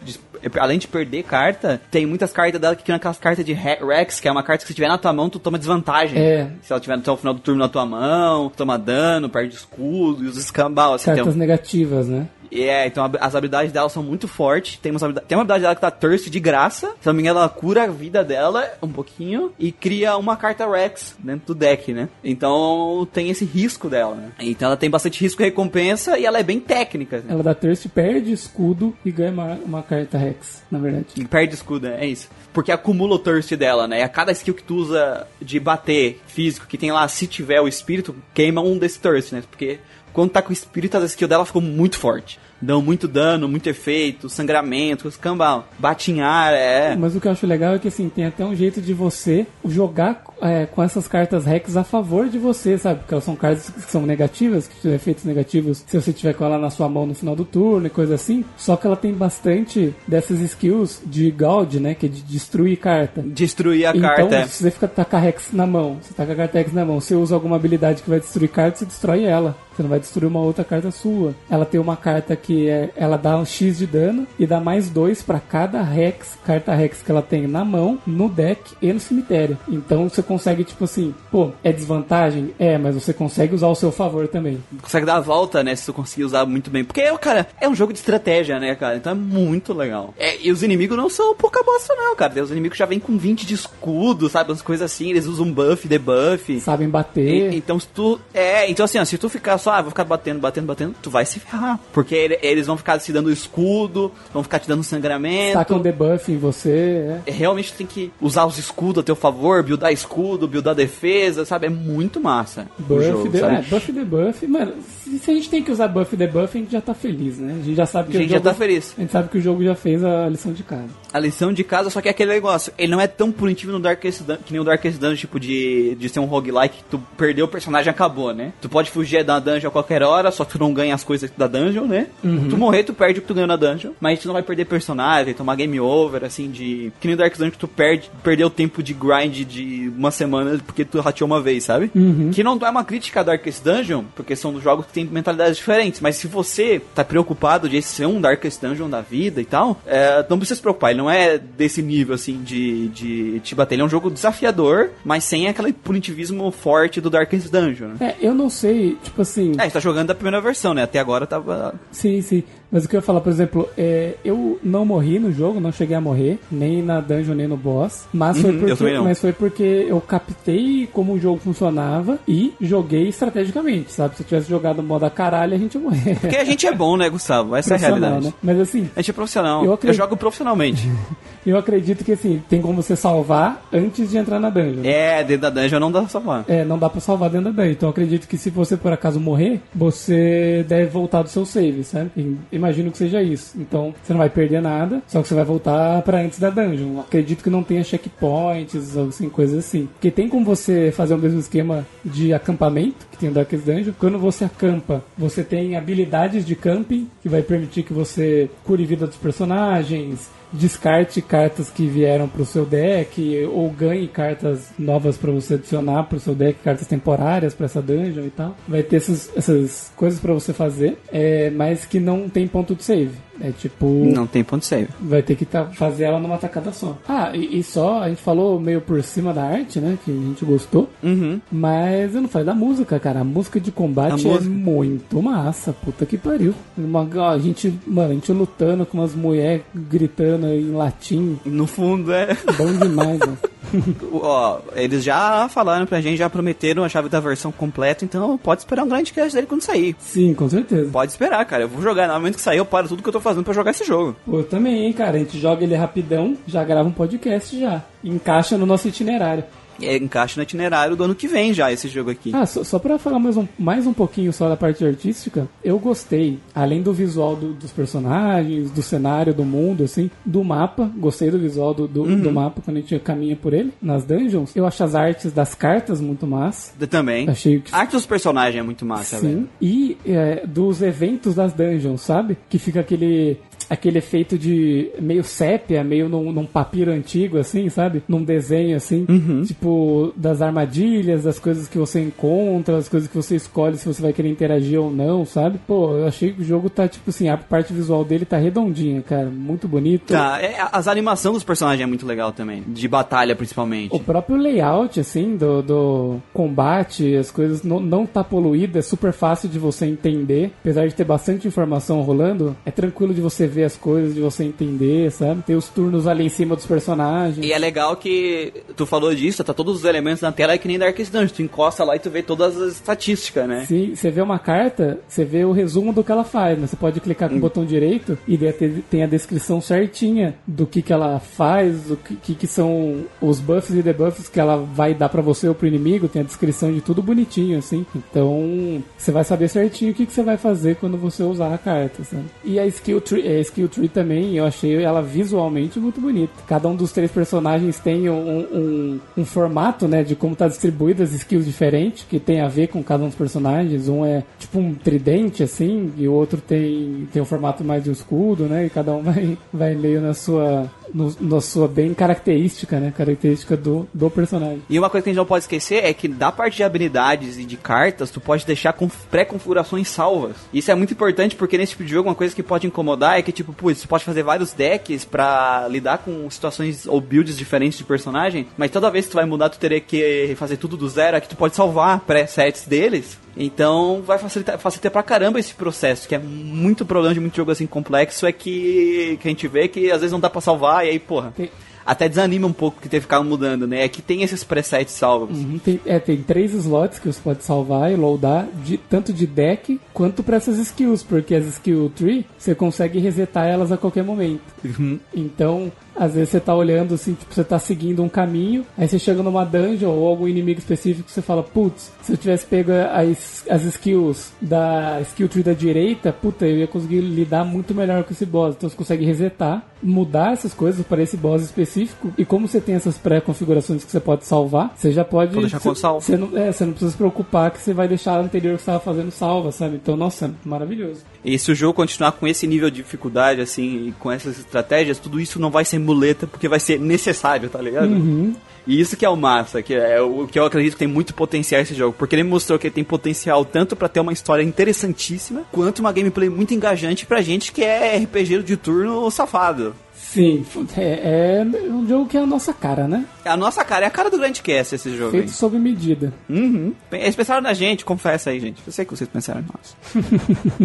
Além de perder carta, tem muitas cartas dela que criam aquelas cartas de Re- Rex, que é uma carta que se tiver na tua mão, tu toma desvantagem. É. Se ela tiver até o final do turno na tua mão, toma dano, perde escudo e os escambau, assim. Cartas Tem negativas, né? E É, então as habilidades dela são muito fortes. Tem, umas tem uma habilidade dela que tá Thirst de graça. Se não me engano, ela cura a vida dela um pouquinho e cria uma carta Rex dentro do deck, né? Então tem esse risco dela, né? Então ela tem bastante risco e recompensa e ela é bem técnica. Ela dá thirst, perde escudo e ganha uma, uma carta Rex, na verdade. E perde escudo, né? é isso. Porque acumula o thirst dela, né? A cada skill que tu usa de bater físico, que tem lá, se tiver o espírito, queima um desse thirst, né? Porque quando tá com o espírito, a skill dela ficou muito forte. Dão muito dano, muito efeito, sangramento, escambau. Bate em ar, é. Mas o que eu acho legal é que assim, tem até um jeito de você jogar é, com essas cartas Rex a favor de você, sabe? Porque elas são cartas que são negativas, que têm efeitos negativos se você tiver com ela na sua mão no final do turno e coisa assim. Só que ela tem bastante dessas skills de Gauge, né? Que é de destruir carta. Destruir a então, carta. é. se você fica tá com a Rex na mão, você tá com a carta Rex na mão, você usa alguma habilidade que vai destruir carta, você destrói ela. Você não vai destruir uma outra carta sua. Ela tem uma carta que é, ela dá um X de dano e dá mais dois pra cada Rex, carta Rex que ela tem na mão, no deck e no cemitério. Então você consegue, tipo assim, pô, é desvantagem? É, mas você consegue usar ao seu favor também. Consegue dar a volta, né? Se tu conseguir usar muito bem. Porque, cara, é um jogo de estratégia, né, cara? Então é muito legal. É, e os inimigos não são pouca bosta, não, cara. Os inimigos já vêm com 20 de escudo, sabe? Umas coisas assim. Eles usam buff, debuff. Sabem E- bater. então, se tu. É, então assim, ó, se tu ficar só, ah, vou ficar batendo, batendo, batendo, tu vai se ferrar. Porque ele- eles vão ficar te dando escudo, vão ficar te dando sangramento. Tacam debuff em você, é. É, Realmente tu tem que usar os escudos a teu favor, buildar escudo, buildar defesa, sabe? É muito massa. Buff, jogo, de, é, buff debuff. Mano, se, se a gente tem que usar buff debuff, a gente já tá feliz, né? A gente já sabe que A gente o já jogo, tá feliz. A gente sabe que o jogo já fez a lição de casa. A lição de casa, só que é aquele negócio. Ele não é tão punitivo no Darkest Dungeon, que nem o Darkest Dungeon, tipo, de, de ser um roguelike que tu perdeu o personagem e acabou, né? Tu pode fugir da dungeon a qualquer hora, só que tu não ganha as coisas da dungeon, né? Tu morrer, tu perde o que tu ganhou na dungeon, mas tu não vai perder personagem, tomar game over, assim, de... Que nem o Darkest Dungeon que tu perde, perdeu o tempo de grind de uma semana porque tu rateou uma vez, sabe? Que não é uma crítica a Darkest Dungeon, porque são jogos que têm mentalidades diferentes, mas se você tá preocupado de ser um Darkest Dungeon da vida e tal, é, não precisa se preocupar, ele não é desse nível, assim, de, de te bater. Ele é um jogo desafiador, mas sem aquele punitivismo forte do Darkest Dungeon, né? É, eu não sei, tipo assim. É, a gente tá jogando a primeira versão, né? Até agora tava... Sim, sim. Mas o que eu ia falar, por exemplo, é, eu não morri no jogo, não cheguei a morrer, nem na dungeon, nem no boss. Mas, foi, Uhum, eu porque, mas foi porque eu captei como o jogo funcionava e joguei estrategicamente, sabe? Se eu tivesse jogado modo a caralho, a gente ia morrer. Porque a gente é bom, né, Gustavo? Essa é a realidade. né? Mas assim, A gente é profissional. Eu Eu, acredito- jogo profissionalmente. eu acredito que assim, tem como você salvar antes de entrar na dungeon. é, dentro da dungeon não dá pra salvar. É, não dá pra salvar dentro da dungeon. Então eu acredito que se você por acaso morrer, você deve voltar do seu save, sabe? E Imagino que seja isso. Então você não vai perder nada, só que você vai voltar pra antes da dungeon. Acredito que não tenha checkpoints ou assim, coisas assim. Porque tem como você fazer o mesmo esquema de acampamento que tem o Darkest Dungeon. Quando você acampa, você tem habilidades de camping que vai permitir que você cure vida dos personagens. Descarte cartas que vieram pro seu deck, ou ganhe cartas novas pra você adicionar pro seu deck, cartas temporárias pra essa dungeon e tal. Vai ter essas, essas coisas pra você fazer, é, mas que não tem ponto de save. É tipo. Não tem ponto save. Vai ter que tá, fazer ela numa tacada só. Ah, e, e só, a gente falou meio por cima da arte, né? Que a gente gostou. Uhum. Mas eu não falei da música, cara. A música de combate A é música. muito massa. Puta que pariu. Uma, a gente, mano, a gente lutando com umas mulheres gritando em latim. No fundo, é. Bom demais, né? Ó, eles já falaram pra gente, já prometeram a chave da versão completa, então pode esperar um grande cast dele quando sair. Sim, com certeza. Pode esperar, cara. Eu vou jogar. No momento que sair, eu paro tudo que eu tô fazendo pra jogar esse jogo. Pô, também, hein, cara. A gente joga ele rapidão, já grava um podcast já. Encaixa no nosso itinerário. Aí encaixa no itinerário do ano que vem já, esse jogo aqui. Ah, só, só pra falar mais um, mais um pouquinho só da parte artística, eu gostei, além do visual do- dos personagens, do cenário, do mundo, assim, do mapa. Gostei do visual do, do, do mapa quando a gente caminha por ele, nas dungeons. Eu acho as artes das cartas muito massa. Eu Também. Achei que A arte dos personagens é muito massa, Sim. velho. E é, dos eventos das dungeons, sabe? Que fica aquele aquele efeito de meio sépia, meio num, num papiro antigo, assim, sabe? Num desenho, assim. Tipo, das armadilhas, das coisas que você encontra, as coisas que você escolhe se você vai querer interagir ou não, sabe? Pô, eu achei que o jogo tá, tipo assim, a parte visual dele tá redondinha, cara. Muito bonito. Tá, é, as animações dos personagens é muito legal também. De batalha, principalmente. O próprio layout, assim, do, do combate, as coisas não, não tá poluído, é super fácil de você entender. Apesar de ter bastante informação rolando, é tranquilo de você ver as coisas, de você entender, sabe? Tem os turnos ali em cima dos personagens. E é legal que tu falou disso, tá todos os elementos na tela, é que nem Darkest Dungeon. Tu encosta lá e tu vê todas as estatísticas, né? Sim, você vê uma carta, você vê o resumo do que ela faz, né? Você pode clicar com o botão direito e tem- a descrição certinha do que, que ela faz, do que, que, são os buffs e debuffs que ela vai dar pra você ou pro inimigo, tem a descrição de tudo bonitinho, assim. Então, você vai saber certinho o que, que você vai fazer quando você usar a carta, sabe? E a skill tree, a skill tree também, eu achei ela visualmente muito bonita. Cada um dos três personagens tem um, um, um formato, né, de como tá distribuído as skills diferentes, que tem a ver com cada um dos personagens. Um é tipo um tridente, assim, e o outro tem, tem um formato mais de um escudo, né, e cada um vai, vai meio na sua, no, na sua bem característica, né, característica do, do personagem. E uma coisa que a gente não pode esquecer é que da parte de habilidades e de cartas, tu pode deixar com pré-configurações salvas. Isso é muito importante porque nesse tipo de jogo uma coisa que pode incomodar é que, tipo, putz, tu pode fazer vários decks pra lidar com situações ou builds diferentes de personagem, mas toda vez que tu vai mudar, tu teria que fazer tudo do zero, aqui tu pode salvar presets deles. Então vai facilitar, facilitar pra caramba esse processo, que é muito problema de muito jogo assim complexo, é que, que a gente vê que às vezes não dá pra salvar, e aí, porra. Tem- Até desanima um pouco que ter ficar mudando, né? É que tem esses presets salvos. Uhum, tem, é, tem três slots que você pode salvar e loadar, de, tanto de deck quanto pra essas skills, porque as skill tree você consegue resetar elas a qualquer momento. Então, às vezes você tá olhando assim, tipo, você tá seguindo um caminho, aí você chega numa dungeon ou algum inimigo específico, você fala, putz, se eu tivesse pego as, as skills da skill tree da direita, puta, eu ia conseguir lidar muito melhor com esse boss. Então você consegue resetar, mudar essas coisas para esse boss específico, e como você tem essas pré-configurações que você pode salvar, você já pode. Pode deixar você- com salvo. Você não, é, você não precisa se preocupar que você vai deixar a anterior que você estava fazendo salva, sabe? Então, nossa, maravilhoso. E se o jogo continuar com esse nível de dificuldade, assim, e com essas estratégias, tudo isso não vai ser muleta, porque vai ser necessário, tá ligado? E isso que é o massa, que é o que eu acredito que tem muito potencial esse jogo, porque ele mostrou que ele tem potencial tanto pra ter uma história interessantíssima, quanto uma gameplay muito engajante pra gente que é RPG de turno safado. Sim, é, é um jogo que é a nossa cara, né? A nossa cara, é a cara do Grand Cast esse jogo aí. Feito sob medida. Uhum. Eles pensaram na gente, confessa aí, gente. Eu sei que vocês pensaram em nós.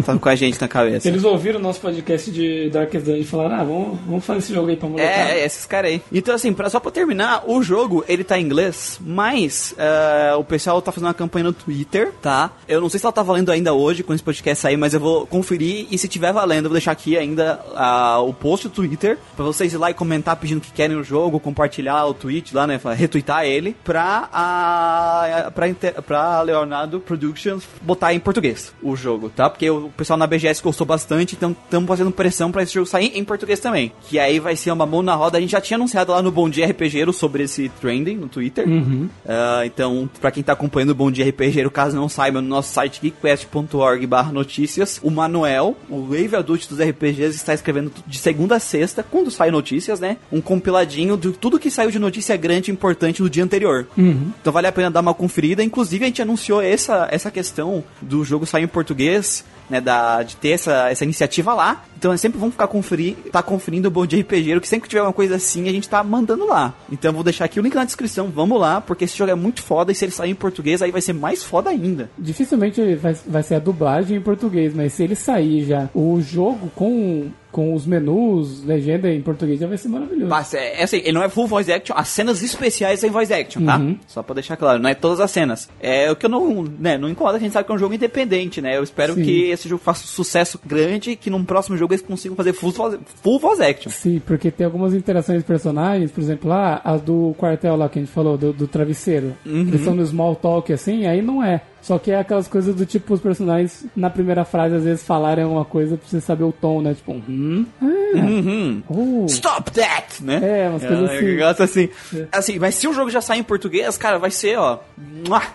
tá com a gente na cabeça. Eles ouviram o nosso podcast de Darkest Dungeon e falaram, ah, vamos, vamos fazer esse jogo aí pra molecada. É, é, esses caras aí. Então, assim, pra, só pra terminar, o jogo, ele tá em inglês, mas eh, o pessoal tá fazendo uma campanha no Twitter, tá? Eu não sei se ela tá valendo ainda hoje, quando esse podcast sair, mas eu vou conferir, e se tiver valendo, eu vou deixar aqui ainda ah, o post do Twitter, pra vocês ir lá e comentar pedindo que querem o jogo, compartilhar o tweet lá, né, retweetar ele, pra, a, pra, inter- pra Leonardo Productions botar em português o jogo, tá? Porque o pessoal na BGS gostou bastante, então estamos fazendo pressão pra esse jogo sair em português também. Que aí vai ser uma mão na roda. A gente já tinha anunciado lá no Bom Dia RPGeiro sobre esse trending no Twitter. Ah, então, pra quem tá acompanhando o Bom Dia RPGeiro, caso não saiba, no nosso site geekquest.org notícias, o Manuel, o Wave Adult dos RPGs, está escrevendo de segunda a sexta quando sai notícias, né? Um compiladinho de tudo que saiu de notícia grande e importante no dia anterior. Então vale a pena dar uma conferida. Inclusive, a gente anunciou essa, essa questão do jogo sair em português, né? Da, de ter essa, essa iniciativa lá. Então é sempre vamos ficar conferir, tá conferindo o Bom Dia RPG, que sempre que tiver uma coisa assim, a gente tá mandando lá. Então eu vou deixar aqui o link na descrição, vamos lá, porque esse jogo é muito foda e se ele sair em português, aí vai ser mais foda ainda. Dificilmente vai, vai ser a dublagem em português, mas se ele sair já o jogo com, com os menus, legenda em português, já vai ser maravilhoso. Mas é, é assim, ele não é full voice action, as cenas especiais são em voice action, tá? Uhum. Só pra deixar claro, não é todas as cenas. É o que eu não, né, não incomoda, a gente sabe que é um jogo independente, né? Eu espero Sim. que esse jogo faça um sucesso grande e que num próximo jogo eles consigam fazer full, voice- full voice action. Sim, porque tem algumas interações de personagens, por exemplo, lá, a do quartel lá que a gente falou, do, do travesseiro. Uhum. Eles são no small talk assim, aí não é. Só que é aquelas coisas do tipo, os personagens na primeira frase às vezes falarem alguma coisa pra você saber o tom, né? Tipo, hum, ah, Uhum. oh. Stop that, né? É, umas coisas um assim. negócio assim. Assim, mas se o jogo já sair em português, cara, vai ser, ó,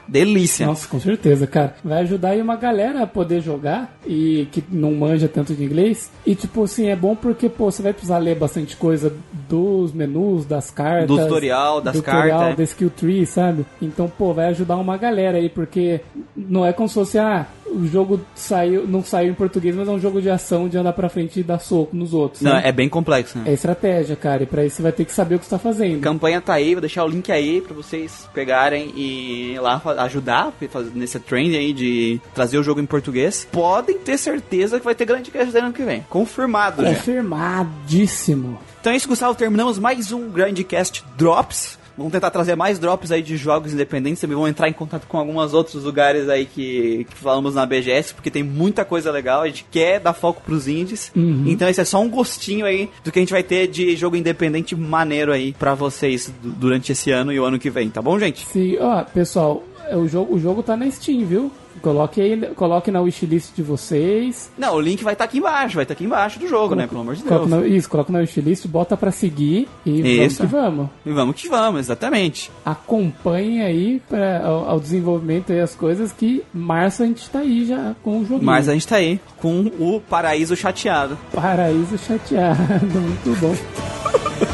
delícia. Nossa, com certeza, cara. Vai ajudar aí uma galera a poder jogar e que não manja tanto de inglês. E, tipo assim, é bom porque, pô, você vai precisar ler bastante coisa dos menus, das cartas. Do tutorial, das do tutorial, cartas. da skill tree, sabe? Então, pô, vai ajudar uma galera aí, porque não é como se fosse, ah, o jogo saiu, não saiu em português, mas é um jogo de ação de andar pra frente e dar soco nos outros. Não, né? é bem complexo, né? É estratégia, cara. E pra isso você vai ter que saber o que você tá fazendo. A campanha tá aí, vou deixar o link aí pra vocês pegarem e ir lá ajudar nesse trend aí de trazer o jogo em português. Podem ter certeza que vai ter grande cast ano que vem. Confirmado já. Confirmadíssimo. Então é isso, Gustavo. Terminamos mais um grande cast Drops. Vamos tentar trazer mais drops aí de jogos independentes. Também vamos entrar em contato com alguns outros lugares aí que, que falamos na BGS, porque tem muita coisa legal. A gente quer dar foco pros indies. Então esse é só um gostinho aí do que a gente vai ter de jogo independente maneiro aí pra vocês du- durante esse ano e o ano que vem, tá bom, gente? Sim, ó, pessoal, o jogo, o jogo tá na Steam, viu? Coloque aí, coloque na wishlist de vocês. Não, o link vai estar aqui embaixo, vai estar aqui embaixo do jogo, né? Pelo amor de Deus. na, isso, coloque na wishlist, bota pra seguir e Isso. vamos que vamos. E vamos que vamos, exatamente. Acompanhe aí pra, ao, ao desenvolvimento e as coisas que março a gente tá aí já com o joguinho. Mas a gente tá aí com o paraíso chateado. Paraíso chateado, muito bom.